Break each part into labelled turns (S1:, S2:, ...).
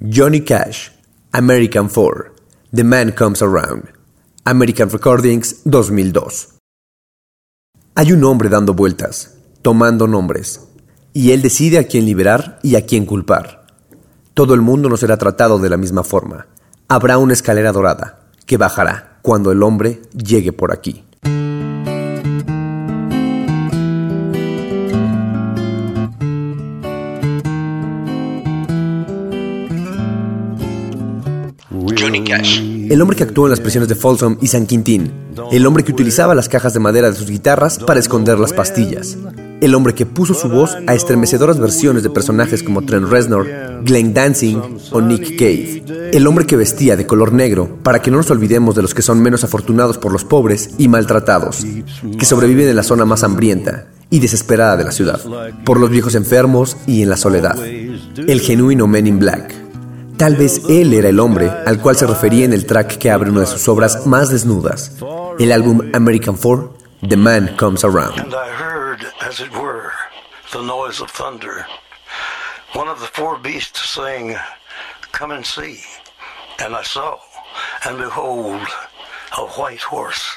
S1: Johnny Cash, American 4, The Man Comes Around, American Recordings 2002. Hay un hombre dando vueltas, tomando nombres, y él decide a quién liberar y a quién culpar. Todo el mundo no será tratado de la misma forma. Habrá una escalera dorada que bajará cuando el hombre llegue por aquí. El hombre que actuó en las prisiones de Folsom y San Quintín. El hombre que utilizaba las cajas de madera de sus guitarras para esconder las pastillas. El hombre que puso su voz a estremecedoras versiones de personajes como Trent Reznor, Glenn Dancing o Nick Cave. El hombre que vestía de color negro para que no nos olvidemos de los que son menos afortunados por los pobres y maltratados, que sobreviven en la zona más hambrienta y desesperada de la ciudad, por los viejos enfermos y en la soledad. El genuino Men in Black. Tal vez él era el hombre al cual se refería en el track que abre una de sus obras más desnudas, el álbum American Four, The Man Comes Around.
S2: And I heard, as it were, the noise of thunder. One of the four beasts saying, Come and see. And I saw, and behold, a white horse.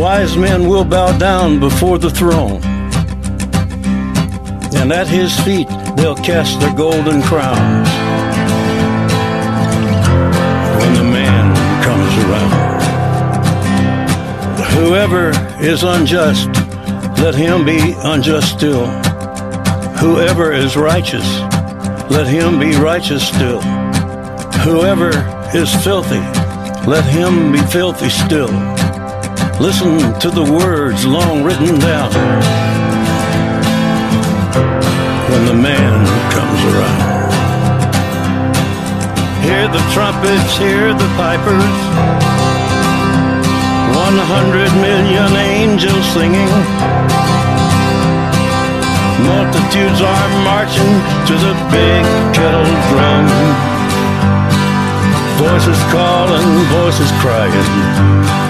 S2: Wise men will bow down before the throne. And at his feet they'll cast their golden crowns. When the man comes around. Whoever is unjust, let him be unjust still. Whoever is righteous, let him be righteous still. Whoever is filthy, let him be filthy still. Listen to the words long written down when the man comes around. Hear the trumpets, hear the pipers. One hundred million angels singing. Multitudes are marching to the big kettle drum. Voices calling, voices crying.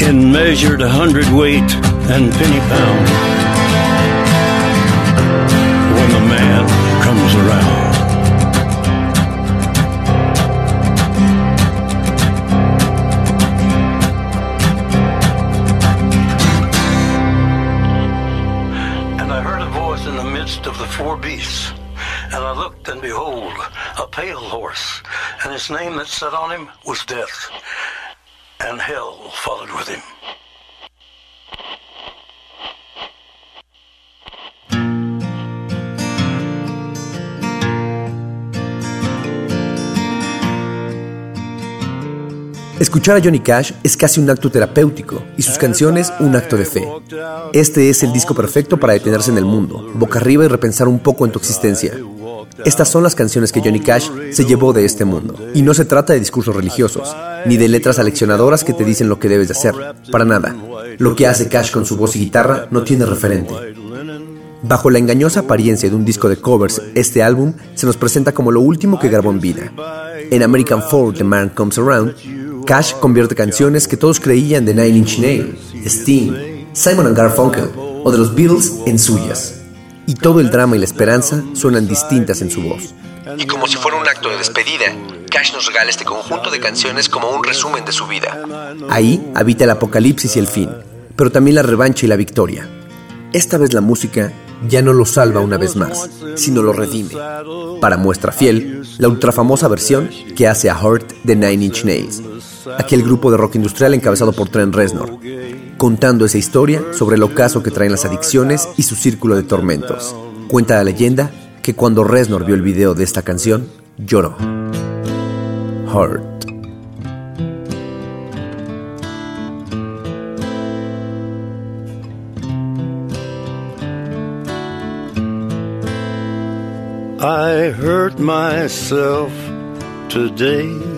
S2: In measured hundredweight and penny pound, when the man comes around. And I heard a voice in the midst of the four beasts. And I looked, and behold, a pale horse, and his name that sat on him was Death, and hell followed with him.
S1: Escuchar a Johnny Cash es casi un acto terapéutico y sus canciones un acto de fe. Este es el disco perfecto para detenerse en el mundo, boca arriba y repensar un poco en tu existencia. Estas son las canciones que Johnny Cash se llevó de este mundo. Y no se trata de discursos religiosos, ni de letras aleccionadoras que te dicen lo que debes de hacer. Para nada. Lo que hace Cash con su voz y guitarra no tiene referente. Bajo la engañosa apariencia de un disco de covers, este álbum se nos presenta como lo último que grabó en vida. En American Folk, The Man Comes Around, Cash convierte canciones que todos creían de Nine Inch Nails, Sting, Simon Garfunkel o de los Beatles en suyas. Y todo el drama y la esperanza suenan distintas en su voz.
S3: Y como si fuera un acto de despedida, Cash nos regala este conjunto de canciones como un resumen de su vida.
S1: Ahí habita el apocalipsis y el fin, pero también la revancha y la victoria. Esta vez la música ya no lo salva una vez más, sino lo redime. Para muestra fiel, la ultrafamosa versión que hace a Hurt de Nine Inch Nails, aquel grupo de rock industrial encabezado por Trent Reznor, contando esa historia sobre el ocaso que traen las adicciones y su círculo de tormentos. Cuenta la leyenda que cuando Reznor vio el video de esta canción, lloró. Hurt.
S2: I hurt myself today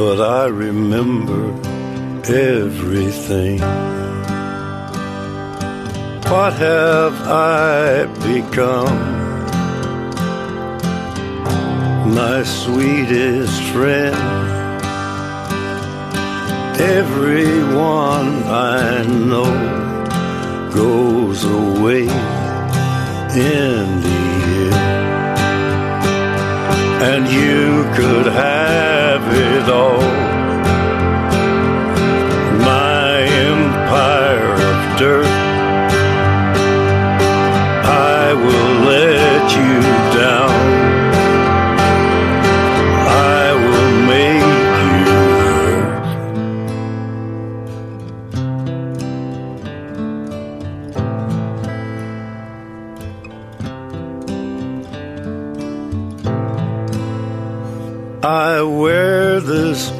S2: but I remember everything. What have I become? My sweetest friend everyone I know goes away in the. And you could have it all. My empire of dirt. I will let you down.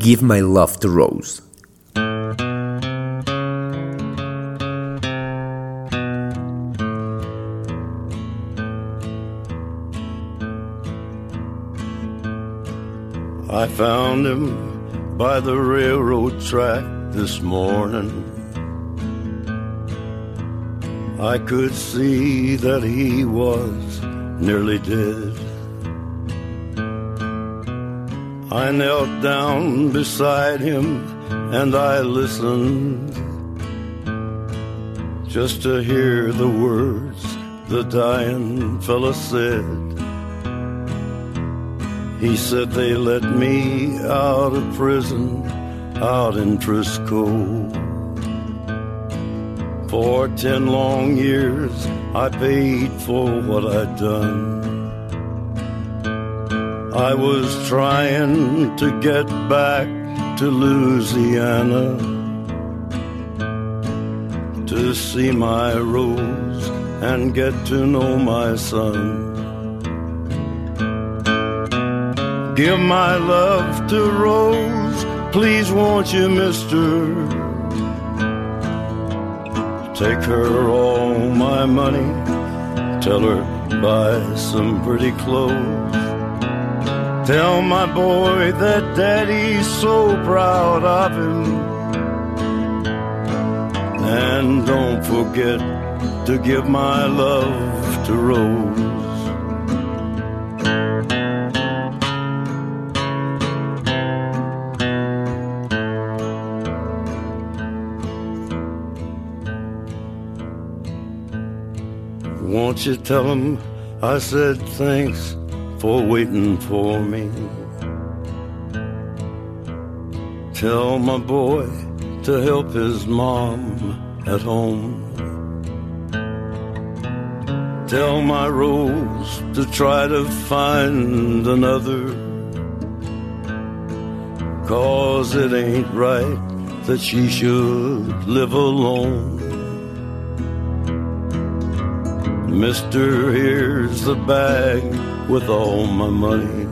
S1: Give My Love to Rose.
S2: I found him by the railroad track this morning. I could see that he was nearly dead. I knelt down beside him and I listened just to hear the words the dying fella said. He said they let me out of prison out in Frisco. For ten long years I paid for what I'd done. I was trying to get back to Louisiana to see my Rose and get to know my son. Give my love to Rose, please won't you, mister? Take her all my money, tell her buy some pretty clothes. Tell my boy that daddy's so proud of him. And don't forget to give my love to Rose. Won't you tell him I said thanks for waiting for me? Tell my boy to help his mom at home. Tell my Rose to try to find another. Cause it ain't right that she should live alone. Mister, here's the bag with all my money.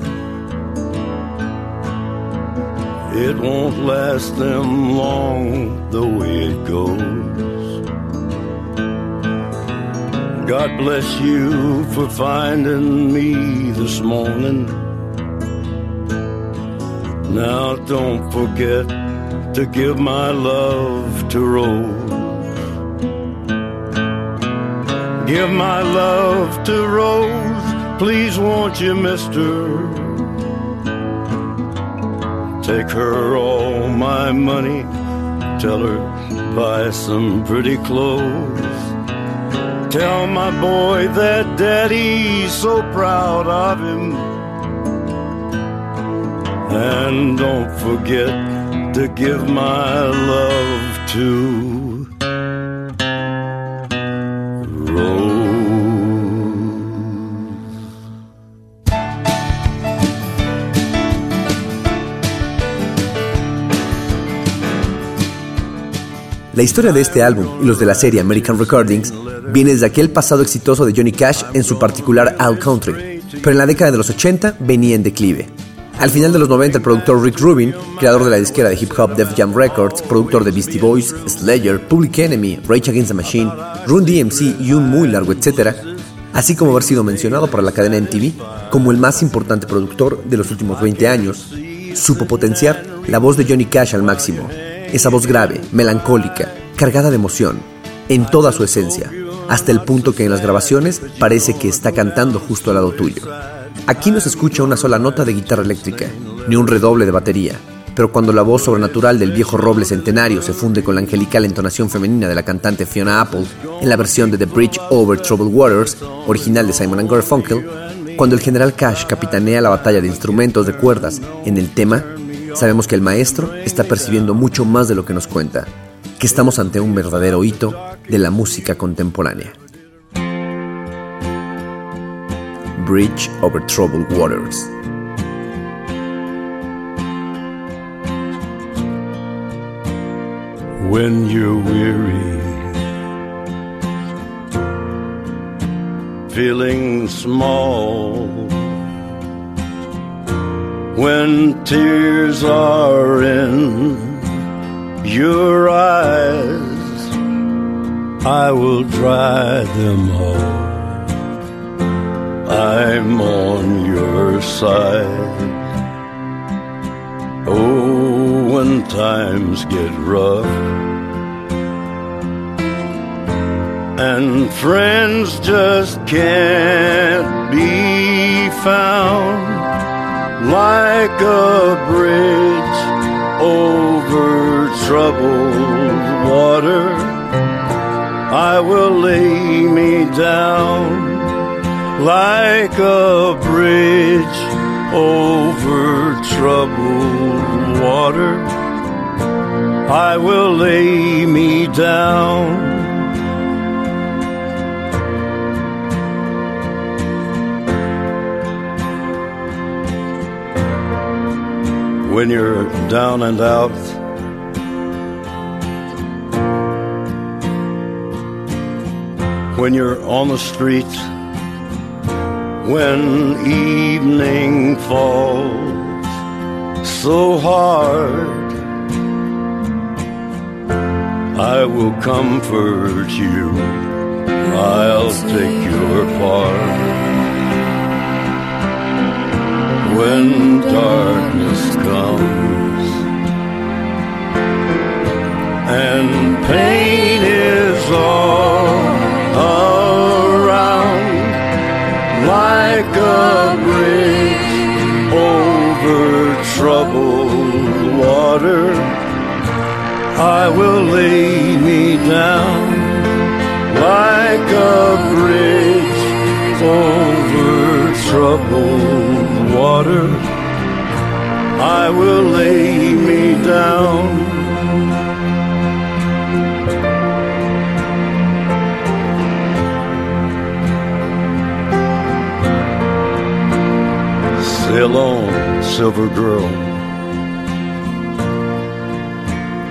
S2: It won't last them long the way it goes. God bless you for finding me this morning. Now don't forget to give my love to Rose. Give my love to Rose, please won't you, mister? Take her all my money, tell her buy some pretty clothes. Tell my boy that daddy's so proud of him. And don't forget to give my love to
S1: La historia de este álbum y los de la serie American Recordings viene desde aquel pasado exitoso de Johnny Cash en su particular All Country, pero en la década de los 80 venía en declive. Al final de los 90 el productor Rick Rubin, creador de la disquera de hip hop Def Jam Records, productor de Beastie Boys, Slayer, Public Enemy, Rage Against the Machine, Run DMC y un muy largo etcétera, así como haber sido mencionado por la cadena MTV como el más importante productor de los últimos 20 años, supo potenciar la voz de Johnny Cash al máximo, esa voz grave, melancólica, cargada de emoción, en toda su esencia, hasta el punto que en las grabaciones parece que está cantando justo al lado tuyo. Aquí no se escucha una sola nota de guitarra eléctrica, ni un redoble de batería, pero cuando la voz sobrenatural del viejo roble centenario se funde con la angelical entonación femenina de la cantante Fiona Apple en la versión de The Bridge Over Troubled Waters, original de Simon Garfunkel, cuando el general Cash capitanea la batalla de instrumentos de cuerdas en el tema, sabemos que el maestro está percibiendo mucho más de lo que nos cuenta, que estamos ante un verdadero hito de la música contemporánea. Bridge Over Troubled Waters.
S2: when you're weary, feeling small, when tears are in your eyes, I will dry them all. I'm on your side. Oh, when times get rough and friends just can't be found like a bridge over troubled water. I will lay me down like a bridge over troubled water. I will lay me down when you're down and out. When you're on the street, when evening falls so hard, I will comfort you, I'll take your part when darkness comes. And pain is all around like a bridge over troubled water. I will lay me down like a bridge over troubled water, I will lay me down. Sail on, silver girl.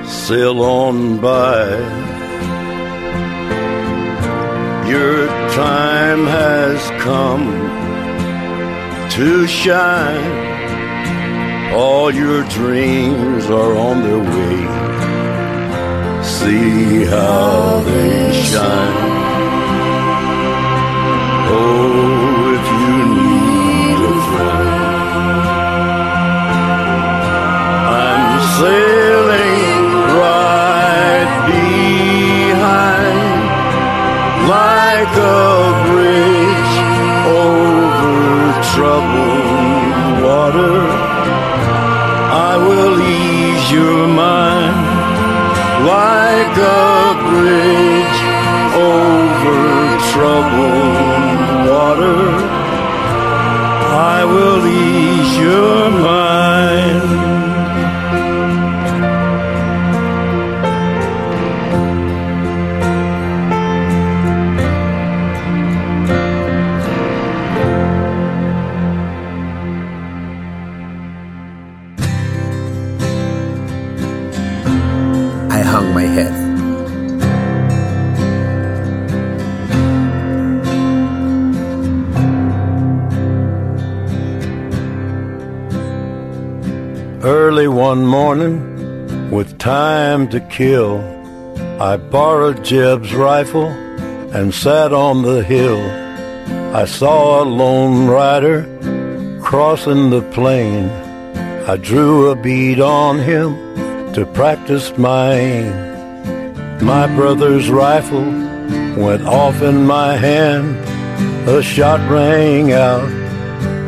S2: Sail on by. Your time has come to shine. All your dreams are on their way. See how they shine. Oh, if you need a friend, I'm sailing right behind like a I will ease your mind. One morning, with time to kill, I borrowed Jeb's rifle and sat on the hill I saw a lone rider crossing the plain. I drew a bead on him to practice my aim. My brother's rifle went off in my hand. A shot rang out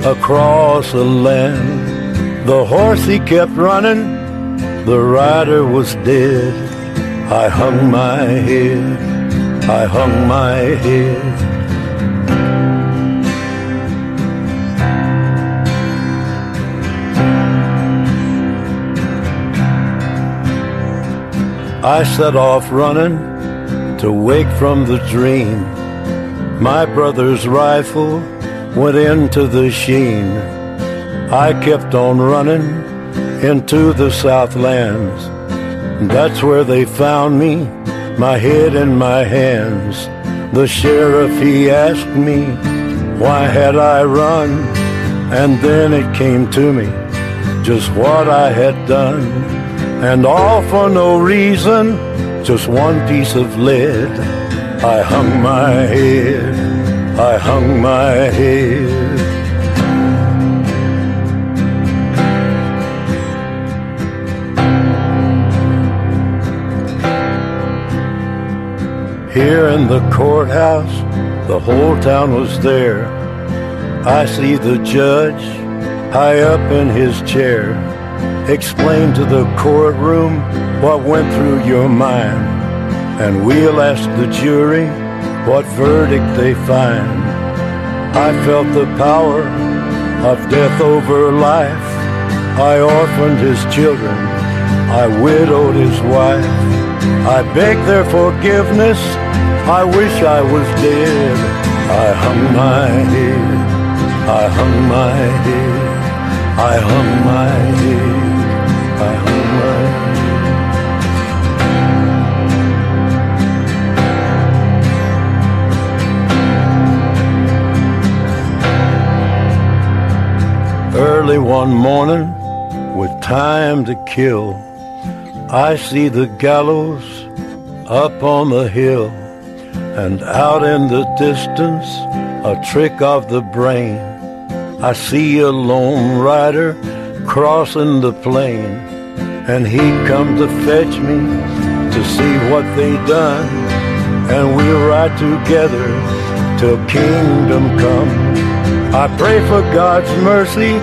S2: across the land. The horse he kept running, the rider was dead. I hung my head, I hung my head. I set off running to wake from the dream. My brother's rifle went into the sheen. I kept on running into the Southlands. That's where they found me, my head in my hands. The sheriff, he asked me, why had I run? And then it came to me, just what I had done and all for no reason, just one piece of lead. I hung my head, I hung my head. Here in the courthouse, the whole town was there. I see the judge high up in his chair. Explain to the courtroom what went through your mind, and we'll ask the jury what verdict they find. I felt the power of death over life. I orphaned his children, I widowed his wife. I beg their forgiveness, I wish I was dead. I hung my head. I hung my head, I hung my head, I hung my head. Early one morning, with time to kill, I see the gallows up on the hill, and out in the distance, a trick of the brain. I see a lone rider crossing the plain, and he come to fetch me to see what they done, and we'll ride together till kingdom come. I pray for God's mercy,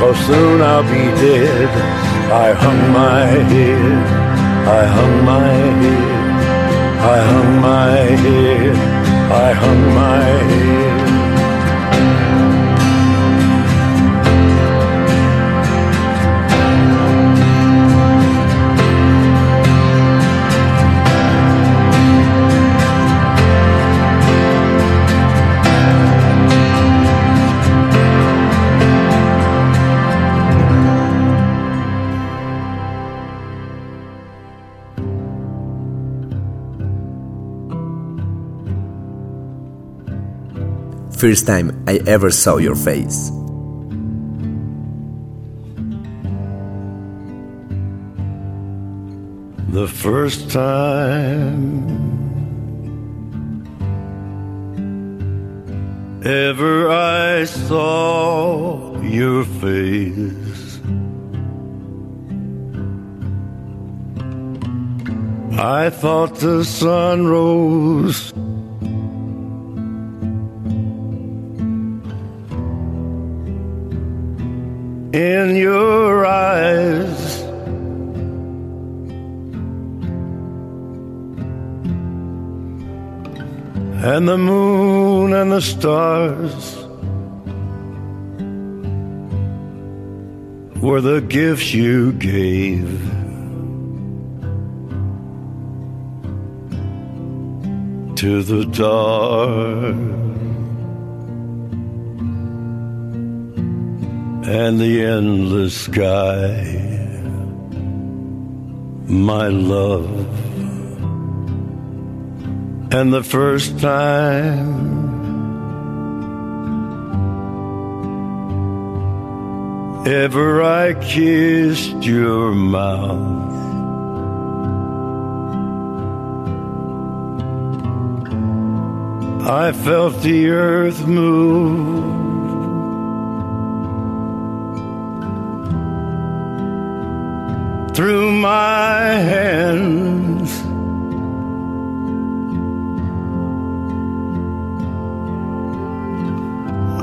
S2: cause soon I'll be dead. I hung my head, I hung my head, I hung my head, I hung my head.
S1: First time I ever saw your face.
S2: The first time ever I saw your face, I thought the sun rose in your eyes. And the moon and the stars were the gifts you gave. To the dark. And the endless sky, my love. And the first time ever I kissed your mouth. I felt the earth move. Through my hands.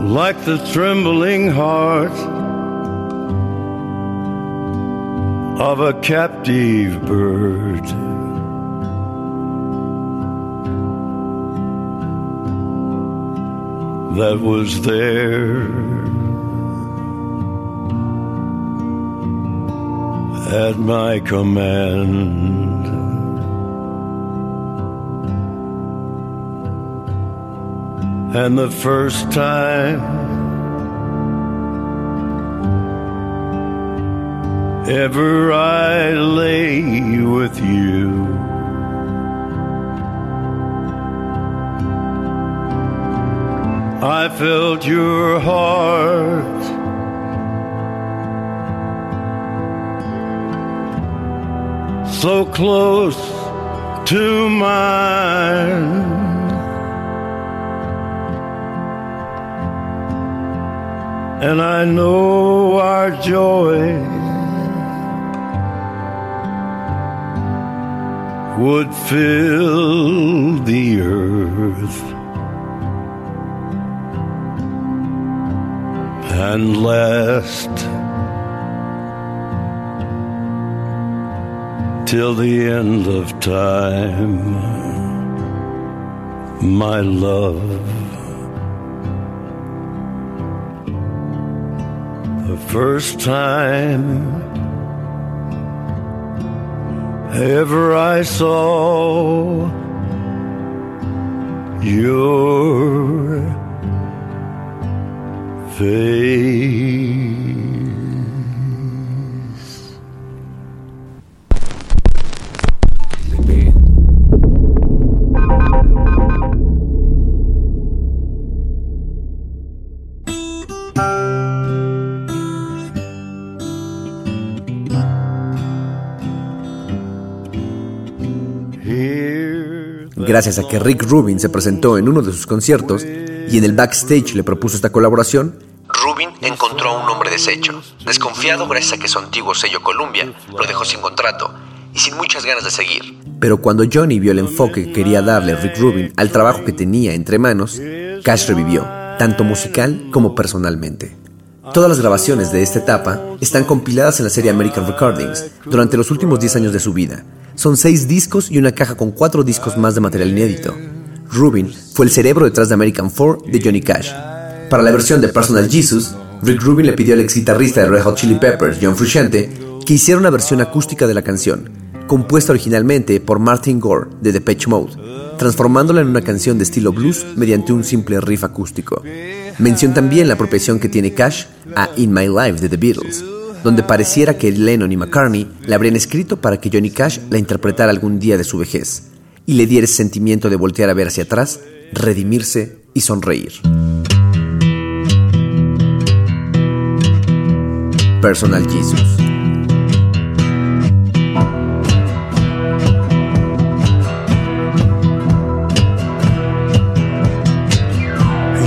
S2: Like the trembling heart of a captive bird. that was there at my command. And the first time ever I lay with you. I felt your heart. So close to mine. And I know our joy would fill the earth. and last till the end of time, my love. The first time ever I saw your face.
S1: Gracias a que Rick Rubin se presentó en uno de sus conciertos y en el backstage le propuso esta colaboración,
S3: Rubin encontró a un hombre deshecho. Desconfiado gracias a que su antiguo sello Columbia lo dejó sin contrato y sin muchas ganas de seguir.
S1: pero cuando Johnny vio el enfoque que quería darle Rick Rubin al trabajo que tenía entre manos, Cash revivió, tanto musical como personalmente. Todas las grabaciones de esta etapa están compiladas en la serie American Recordings durante los últimos 10 años de su vida. Son seis discos y una caja con cuatro discos más de material inédito. Rubin fue el cerebro detrás de American 4 de Johnny Cash. Para la versión de Personal Jesus, Rick Rubin le pidió al ex guitarrista de Red Hot Chili Peppers, John Frusciante, que hiciera una versión acústica de la canción, compuesta originalmente por Martin Gore de Depeche Mode, transformándola en una canción de estilo blues mediante un simple riff acústico. Mención también la apropiación que tiene Cash a In My Life de The Beatles, donde pareciera que Lennon y McCartney la habrían escrito para que Johnny Cash la interpretara algún día de su vejez y le diera ese sentimiento de voltear a ver hacia atrás, redimirse y sonreír. Personal Jesus.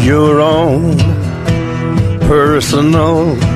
S2: your own personal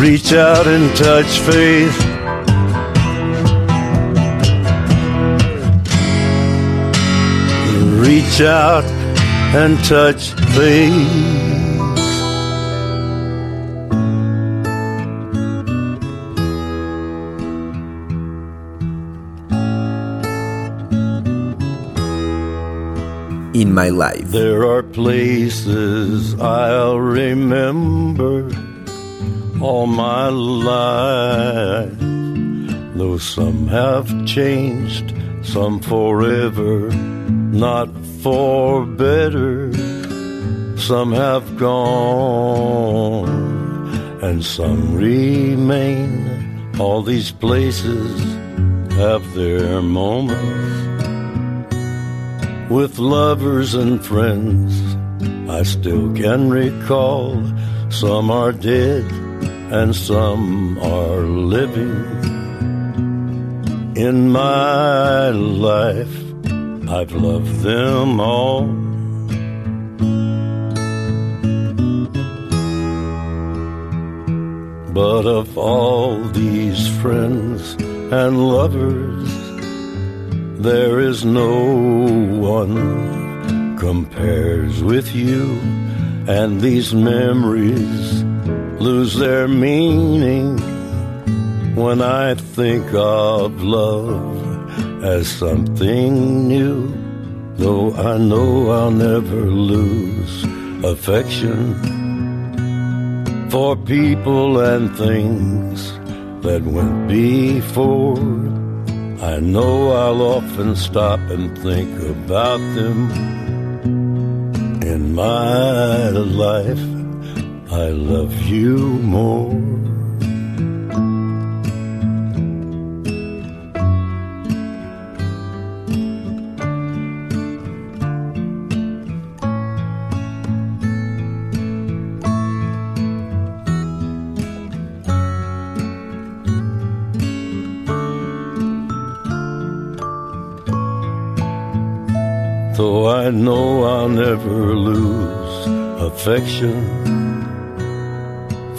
S2: Reach out and touch faith. Reach out and touch faith.
S1: In my life.
S2: There are places I'll remember all my life. Though some have changed, some forever, not for better. Some have gone, and some remain. All these places have their moments. With lovers and friends, I still can recall. Some are dead and some are living. In my life, I've loved them all. But of all these friends and lovers, there is no one compares with you and these memories lose their meaning when I think of love as something new. Though I know I'll never lose affection for people and things that went before. I know I'll often stop and think about them in my life. I love you more. Though I know I'll never lose affection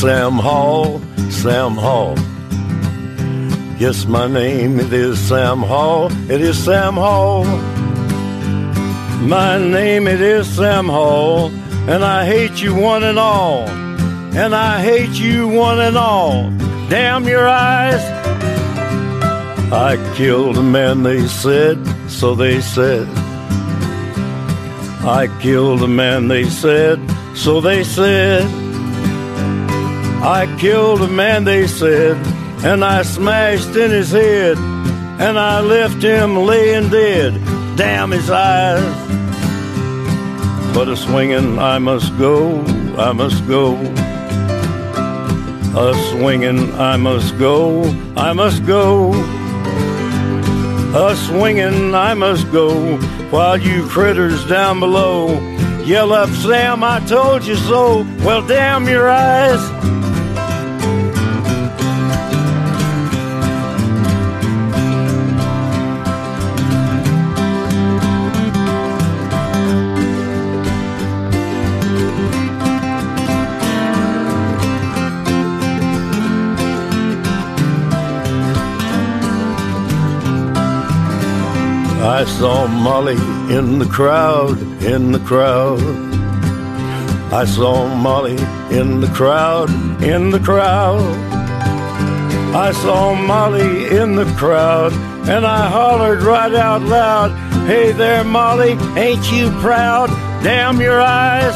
S1: Sam Hall,
S2: Sam Hall. Yes, my name it is Sam Hall, it is Sam Hall. My name it is Sam Hall, and I hate you one and all. And I hate you one and all. Damn your eyes. I killed a man, they said, so they said. I killed a man, they said, so they said. I killed a man, they said, and I smashed in his head, and I left him laying dead. Damn his eyes. But a swinging, I must go, I must go. A swinging, I must go, I must go. A swinging, I must go, while you critters down below yell up, Sam, I told you so. Well, damn your eyes. I saw Molly in the crowd, in the crowd. I saw Molly in the crowd, in the crowd. I saw Molly in the crowd, and I hollered right out loud, Hey there, Molly, ain't you proud? Damn your eyes.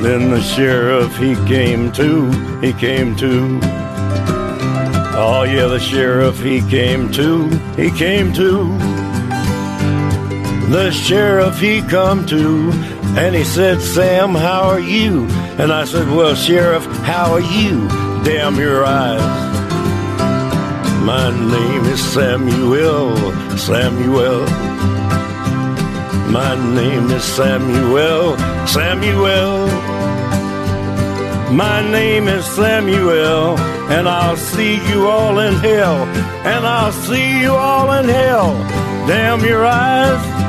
S2: Then the sheriff, he came to, he came to. Oh, yeah, the sheriff, he came to, he came to. The sheriff, he come to, and he said, Sam, how are you? And I said, Well, Sheriff, how are you? Damn your eyes. My name is Samuel, Samuel. My name is Samuel, Samuel. My name is Samuel, and I'll see you all in hell, and I'll see you all in hell. Damn your eyes.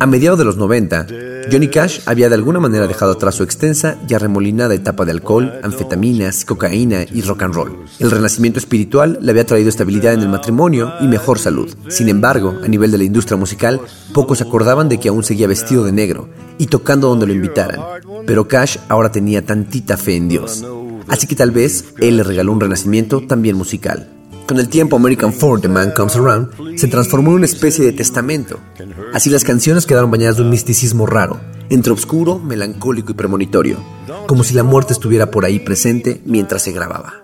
S1: A mediados de los 90, Johnny Cash había de alguna manera dejado atrás su extensa y arremolinada etapa de alcohol, anfetaminas, cocaína y rock and roll. El renacimiento espiritual le había traído estabilidad en el matrimonio y mejor salud. Sin embargo, a nivel de la industria musical, pocos acordaban de que aún seguía vestido de negro y tocando donde lo invitaran. Pero Cash ahora tenía tantita fe en Dios. Así que tal vez él le regaló un renacimiento también musical. Con el tiempo, American For The Man Comes Around se transformó en una especie de testamento. Así las canciones quedaron bañadas de un misticismo raro, entre oscuro, melancólico y premonitorio, como si la muerte estuviera por ahí presente mientras se grababa.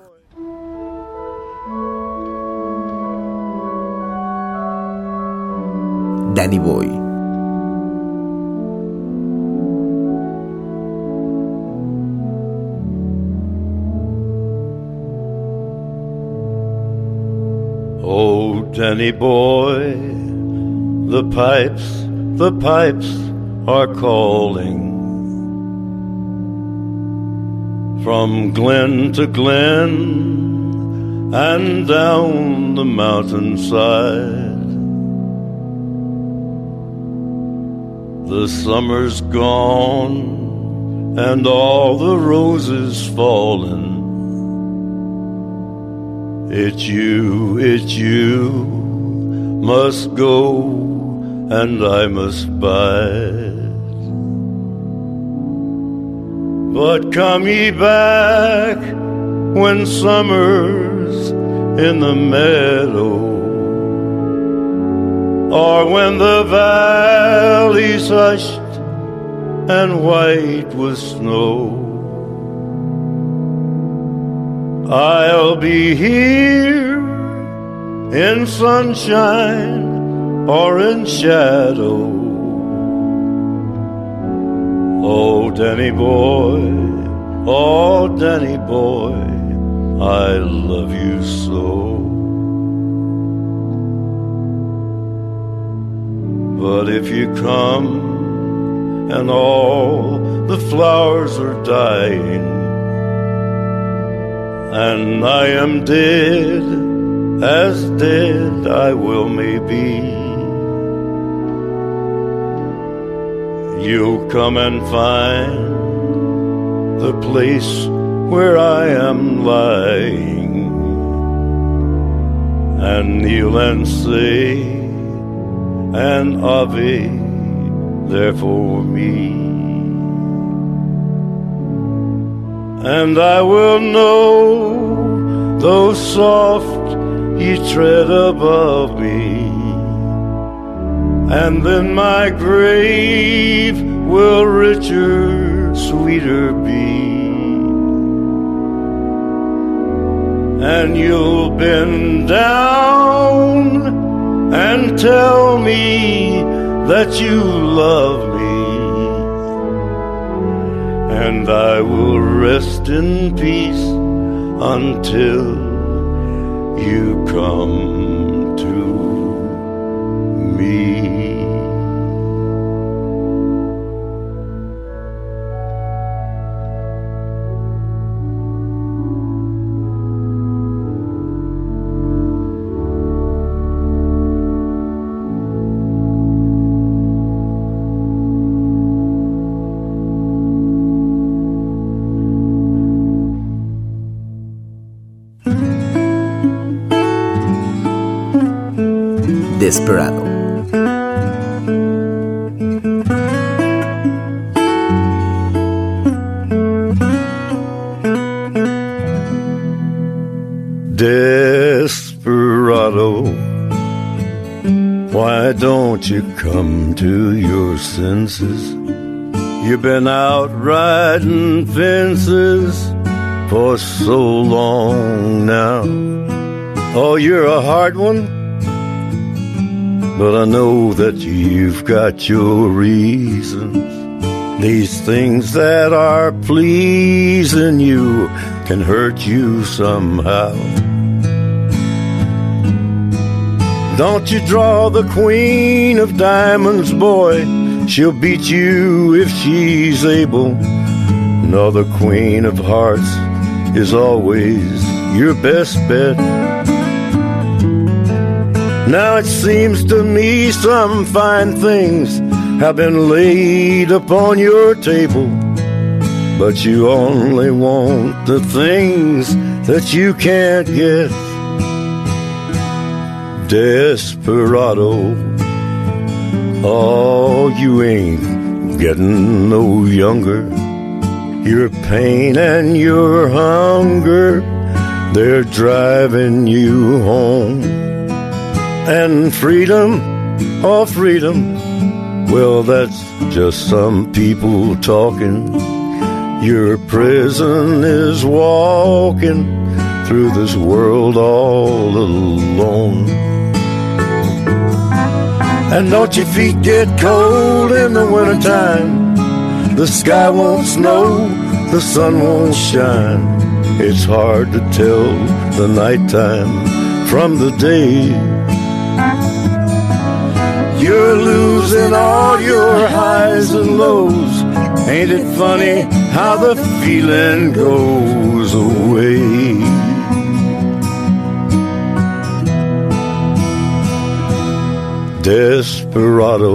S1: Danny Boy
S2: Danny boy, the pipes, the pipes are calling. From glen to glen and down the mountainside. The summer's gone and all the roses fallen. It's you, it's you, must go, and I must bide. But come ye back when summer's in the meadow, or when the valley's hushed and white with snow. I'll be here in sunshine or in shadow. Oh, Danny boy, oh, Danny boy, I love you so. But if you come and all the flowers are dying, and I am dead, as dead I will may be. You'll come and find the place where I am lying, and kneel and say an Ave there for me. And I will know, though soft ye tread above me, and then my grave will richer, sweeter be. And you'll bend down and tell me that you love me, and I will rest in peace until you come to me.
S1: Desperado.
S2: Desperado, why don't you come to your senses? You've been out riding fences for so long now. Oh, you're a hard one, but I know that you've got your reasons. These things that are pleasing you can hurt you somehow. Don't you draw the queen of diamonds, boy. She'll beat you if she's able. No, the queen of hearts is always your best bet. Now it seems to me some fine things have been laid upon your table, but you only want the things that you can't get. Desperado, oh, you ain't getting no younger. Your pain and your hunger, they're driving you home. And freedom, oh, freedom, well, that's just some people talking. Your prison is walking through this world all alone. And don't your feet get cold in the wintertime? The sky won't snow, the sun won't shine. It's hard to tell the nighttime from the day. You're losing all your highs and lows. Ain't it funny how the feeling goes away? Desperado,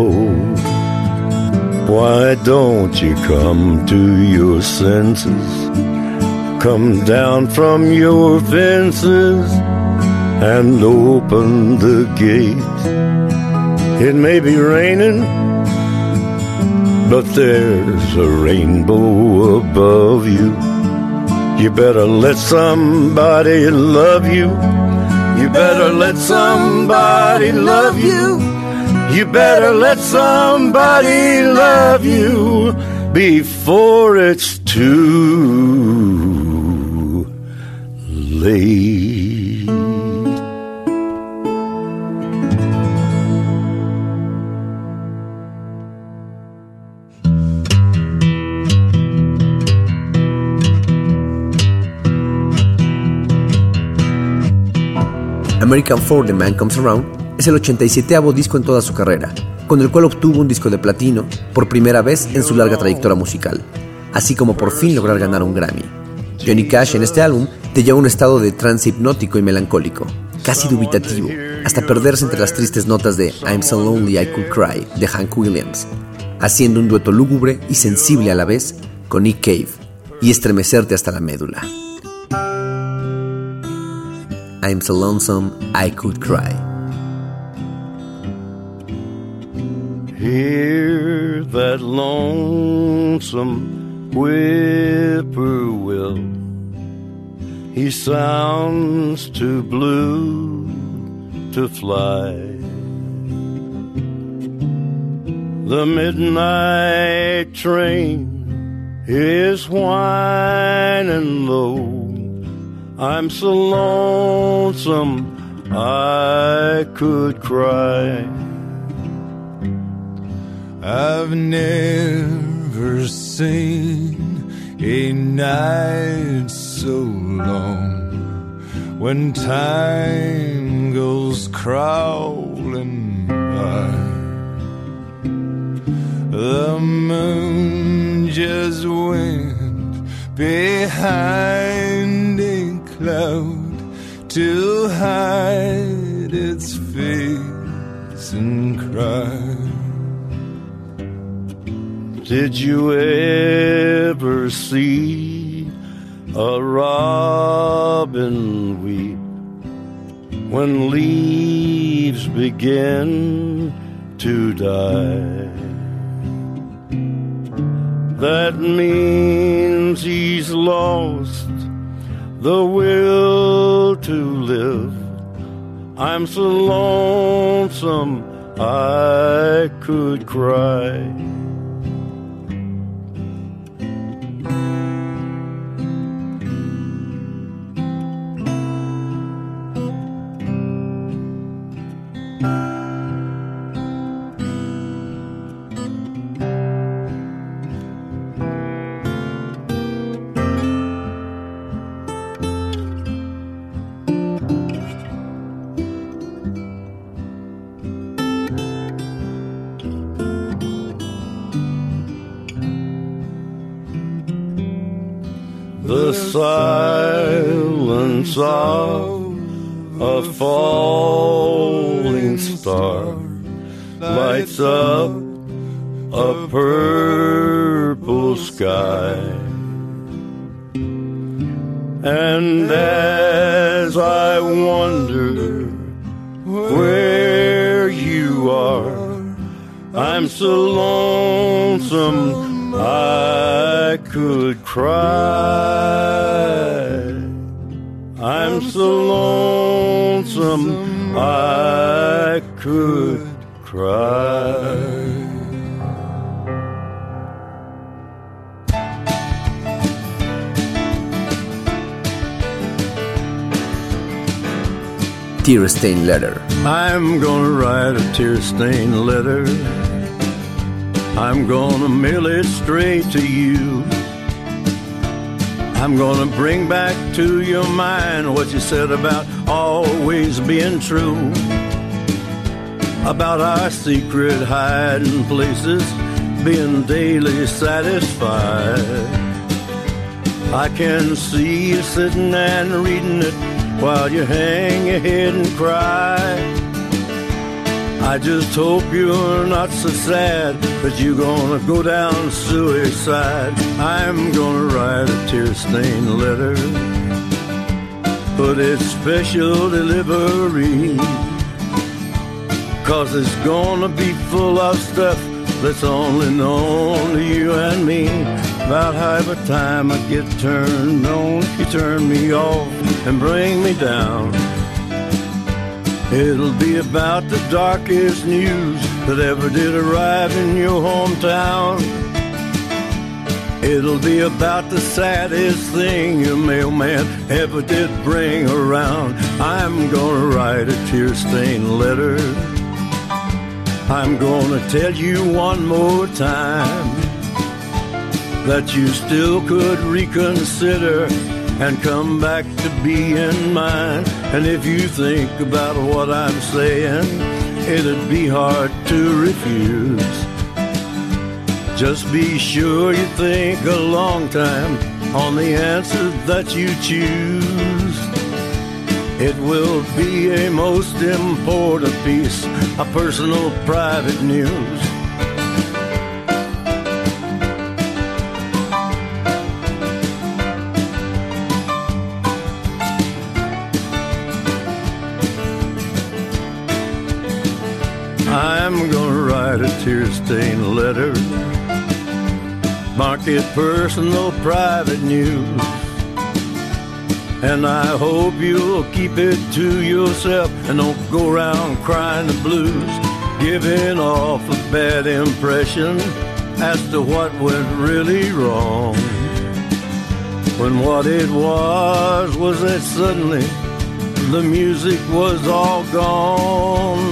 S2: why don't you come to your senses? Come down from your fences and open the gate. It may be raining, but there's a rainbow above you. You better let somebody love you. You better let somebody love you. You better let somebody love you before it's too late.
S1: American For The Man Comes Around es el 87 disco en toda su carrera, con el cual obtuvo un disco de platino por primera vez en su larga trayectoria musical, así como por fin lograr ganar un Grammy. Johnny Cash en este álbum te lleva a un estado de trance hipnótico y melancólico, casi dubitativo, hasta perderse entre las tristes notas de I'm So Lonely I Could Cry de Hank Williams. haciendo un dueto lúgubre y sensible a la vez con Nick Cave y estremecerte hasta la médula. I'm so lonesome I could cry.
S2: Hear that lonesome whippoorwill. He sounds too blue to fly. The midnight train is whining low. I'm so lonesome I could cry.
S4: I've never seen a night so long when time goes crawling by. The moon just went behind cloud to hide its face and cry.
S2: Did you ever see a robin weep when leaves begin to die? That means he's lost the will to live. I'm so lonesome I could cry. I could cry.
S1: Tear Stained Letter.
S2: I'm gonna write a tear stained letter. I'm gonna mail it straight to you. I'm gonna bring back to your mind what you said about always being true. About our secret hiding places being daily satisfied. I can see you sitting and reading it while you hang your head and cry. I just hope you're not so sad that you're gonna go down suicide. I'm gonna write a tear stained letter, but it's special delivery. Cause it's gonna be full of stuff that's only known to you and me. About half the time I get turned on, you turn me off and bring me down. It'll be about the darkest news that ever did arrive in your hometown. It'll be about the saddest thing your mailman ever did bring around. I'm gonna write a tear stained letter. I'm gonna tell you one more time that you still could reconsider and come back to being mine. And if you think about what I'm saying, it'd be hard to refuse. Just be sure you think a long time on the answer that you choose. It will be a most important piece of personal private news. I'm gonna write a tear-stained letter, mark it personal private news. And I hope you'll keep it to yourself and don't go around crying the blues, giving off a bad impression as to what went really wrong. When what it was was that suddenly the music was all gone.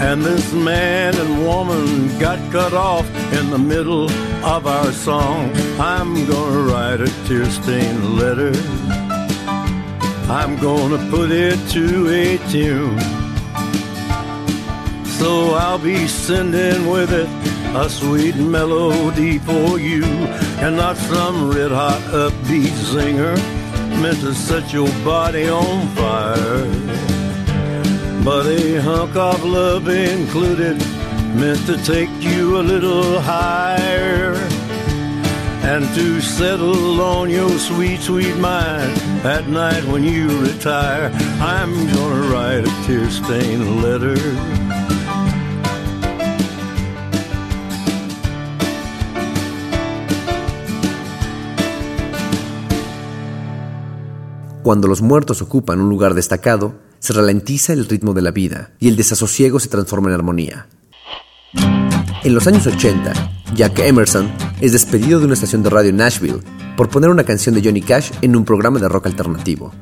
S2: And this man and woman got cut off in the middle of our song. I'm gonna write a tear stained letter. I'm gonna put it to a tune. So I'll be sending with it a sweet melody for you, and not some red hot upbeat singer meant to set your body on fire. But a hunk of love included, meant to take you a little higher. And to settle on your sweet, sweet mind at night when you retire. I'm gonna write a tear stained letter.
S1: Cuando los muertos ocupan un lugar destacado, se ralentiza el ritmo de la vida y el desasosiego se transforma en armonía. En los años 80, Jack Emerson es despedido de una estación de radio en Nashville por poner una canción de Johnny Cash en un programa de rock alternativo.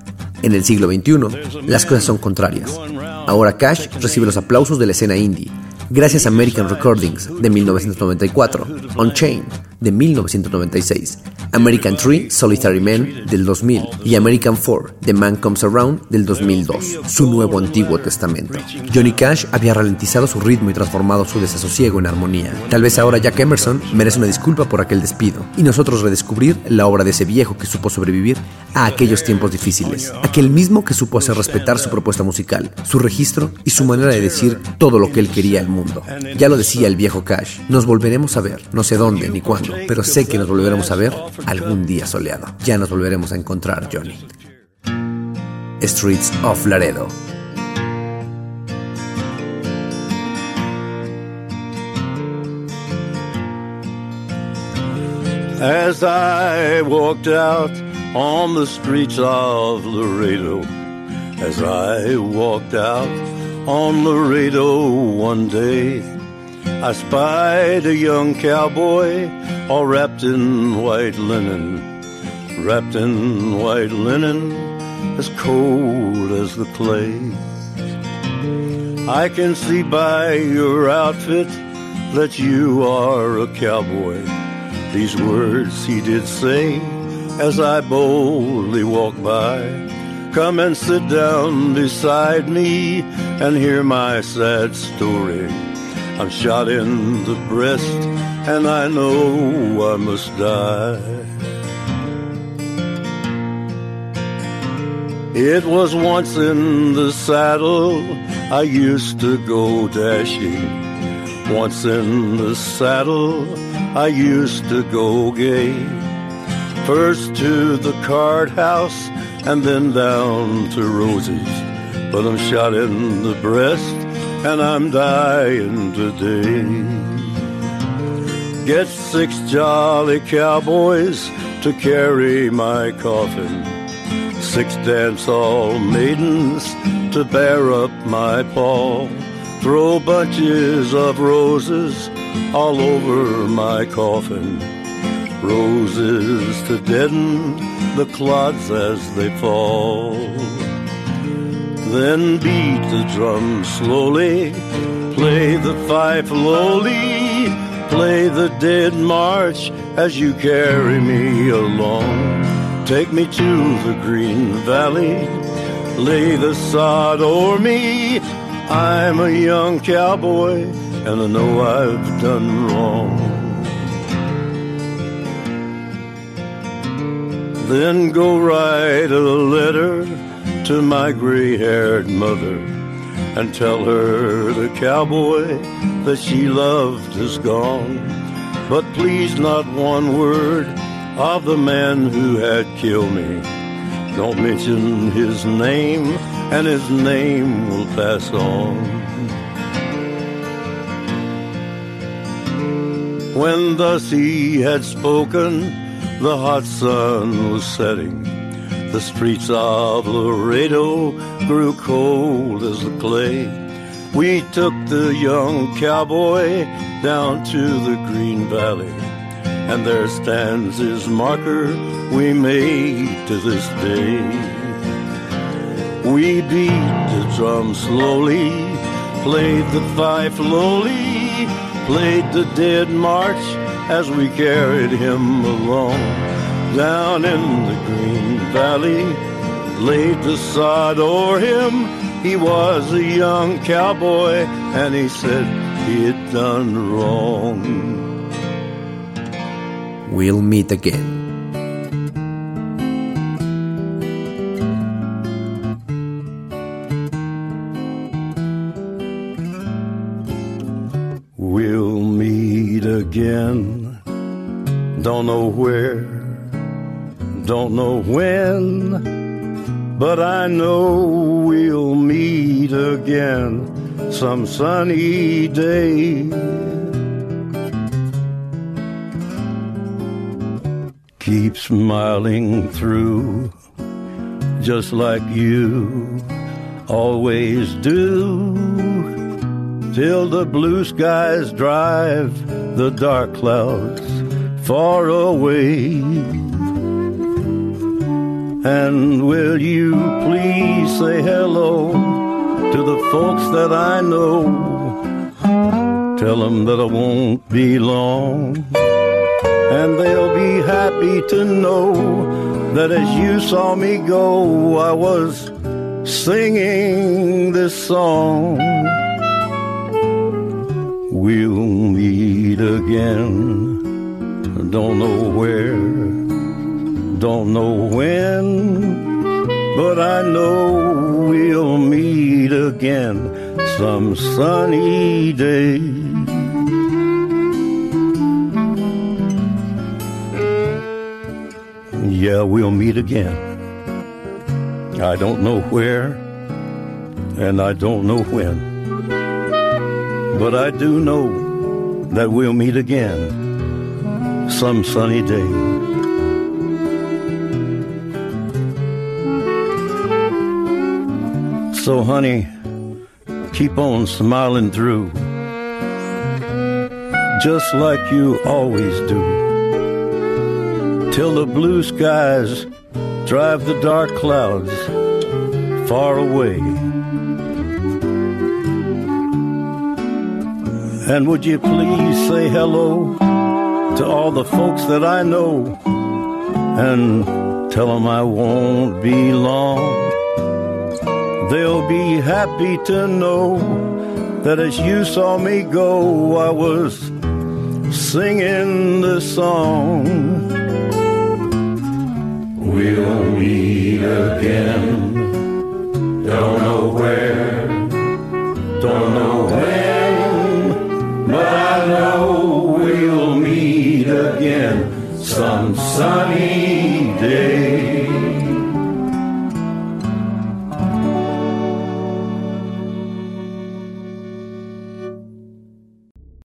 S1: En el siglo XXI, las cosas son contrarias. Ahora Cash recibe los aplausos de la escena indie, gracias a American Recordings de 1994, On Chain de 1996, American Tree, Solitary Man del 2000 y American Four, The Man Comes Around del 2002, su nuevo Antiguo Testamento. Johnny Cash había ralentizado su ritmo y transformado su desasosiego en armonía. Tal vez ahora Jack Emerson merece una disculpa por aquel despido y nosotros redescubrir la obra de ese viejo que supo sobrevivir a aquellos tiempos difíciles, aquel mismo que supo hacer respetar su propuesta musical, su registro y su manera de decir todo lo que él quería al mundo. Ya lo decía el viejo Cash, nos volveremos a ver, no sé dónde ni cuándo, pero sé que nos volveremos a ver algún día soleado. Ya nos volveremos a encontrar, Johnny. Streets of Laredo.
S2: As I walked out on the streets of Laredo, as I walked out on Laredo one day, I spied a young cowboy all wrapped in white linen, wrapped in white linen, as cold as the clay. I can see by your outfit that you are a cowboy. These words he did say as I boldly walked by. Come and sit down beside me and hear my sad story. I'm shot in the breast and I know I must die. It was once in the saddle I used to go dashing. Once in the saddle I used to go gay. First to the card house and then down to Rosie's. But I'm shot in the breast and I'm dying today. Get six jolly cowboys to carry my coffin. Six dance hall maidens to bear up my pall. Throw bunches of roses all over my coffin. Roses to deaden the clods as they fall. Then beat the drum slowly, play the fife lowly, play the dead march as you carry me along. Take me to the green valley, lay the sod o'er me. I'm a young cowboy and I know I've done wrong. Then go write a letter to my gray haired mother and tell her the cowboy that she loved is gone. But please, not one word of the man who had killed me. Don't mention his name, and his name will pass on. When thus he had spoken, the hot sun was setting. The streets of Laredo grew cold as the clay. We took the young cowboy down to the Green Valley, and there stands his marker we made to this day. We beat the drum slowly, played the fife lowly, played the dead march as we carried him along down in the Green Valley, laid the sod o'er him. He was a young cowboy, and he said he had done wrong.
S1: We'll meet again.
S2: We'll meet again. Don't know where, when, but I know we'll meet again some sunny day. Keep smiling through, just like you always do till the blue skies drive the dark clouds far away. And will you please say hello to the folks that I know? Tell them that I won't be long. And they'll be happy to know that as you saw me go, I was singing this song. We'll meet again. Don't know where, don't know when, but I know we'll meet again some sunny day. Yeah, we'll meet again. I don't know where, and I don't know when. But I do know that we'll meet again some sunny day. So, honey, keep on smiling through, just like you always do, till the blue skies drive the dark clouds far away. And would you please say hello to all the folks that I know and tell them I won't be long. They'll be happy to know that as you saw me go, I was singing the song. We'll meet again. Don't know where, don't know when, but I know we'll meet again some sunny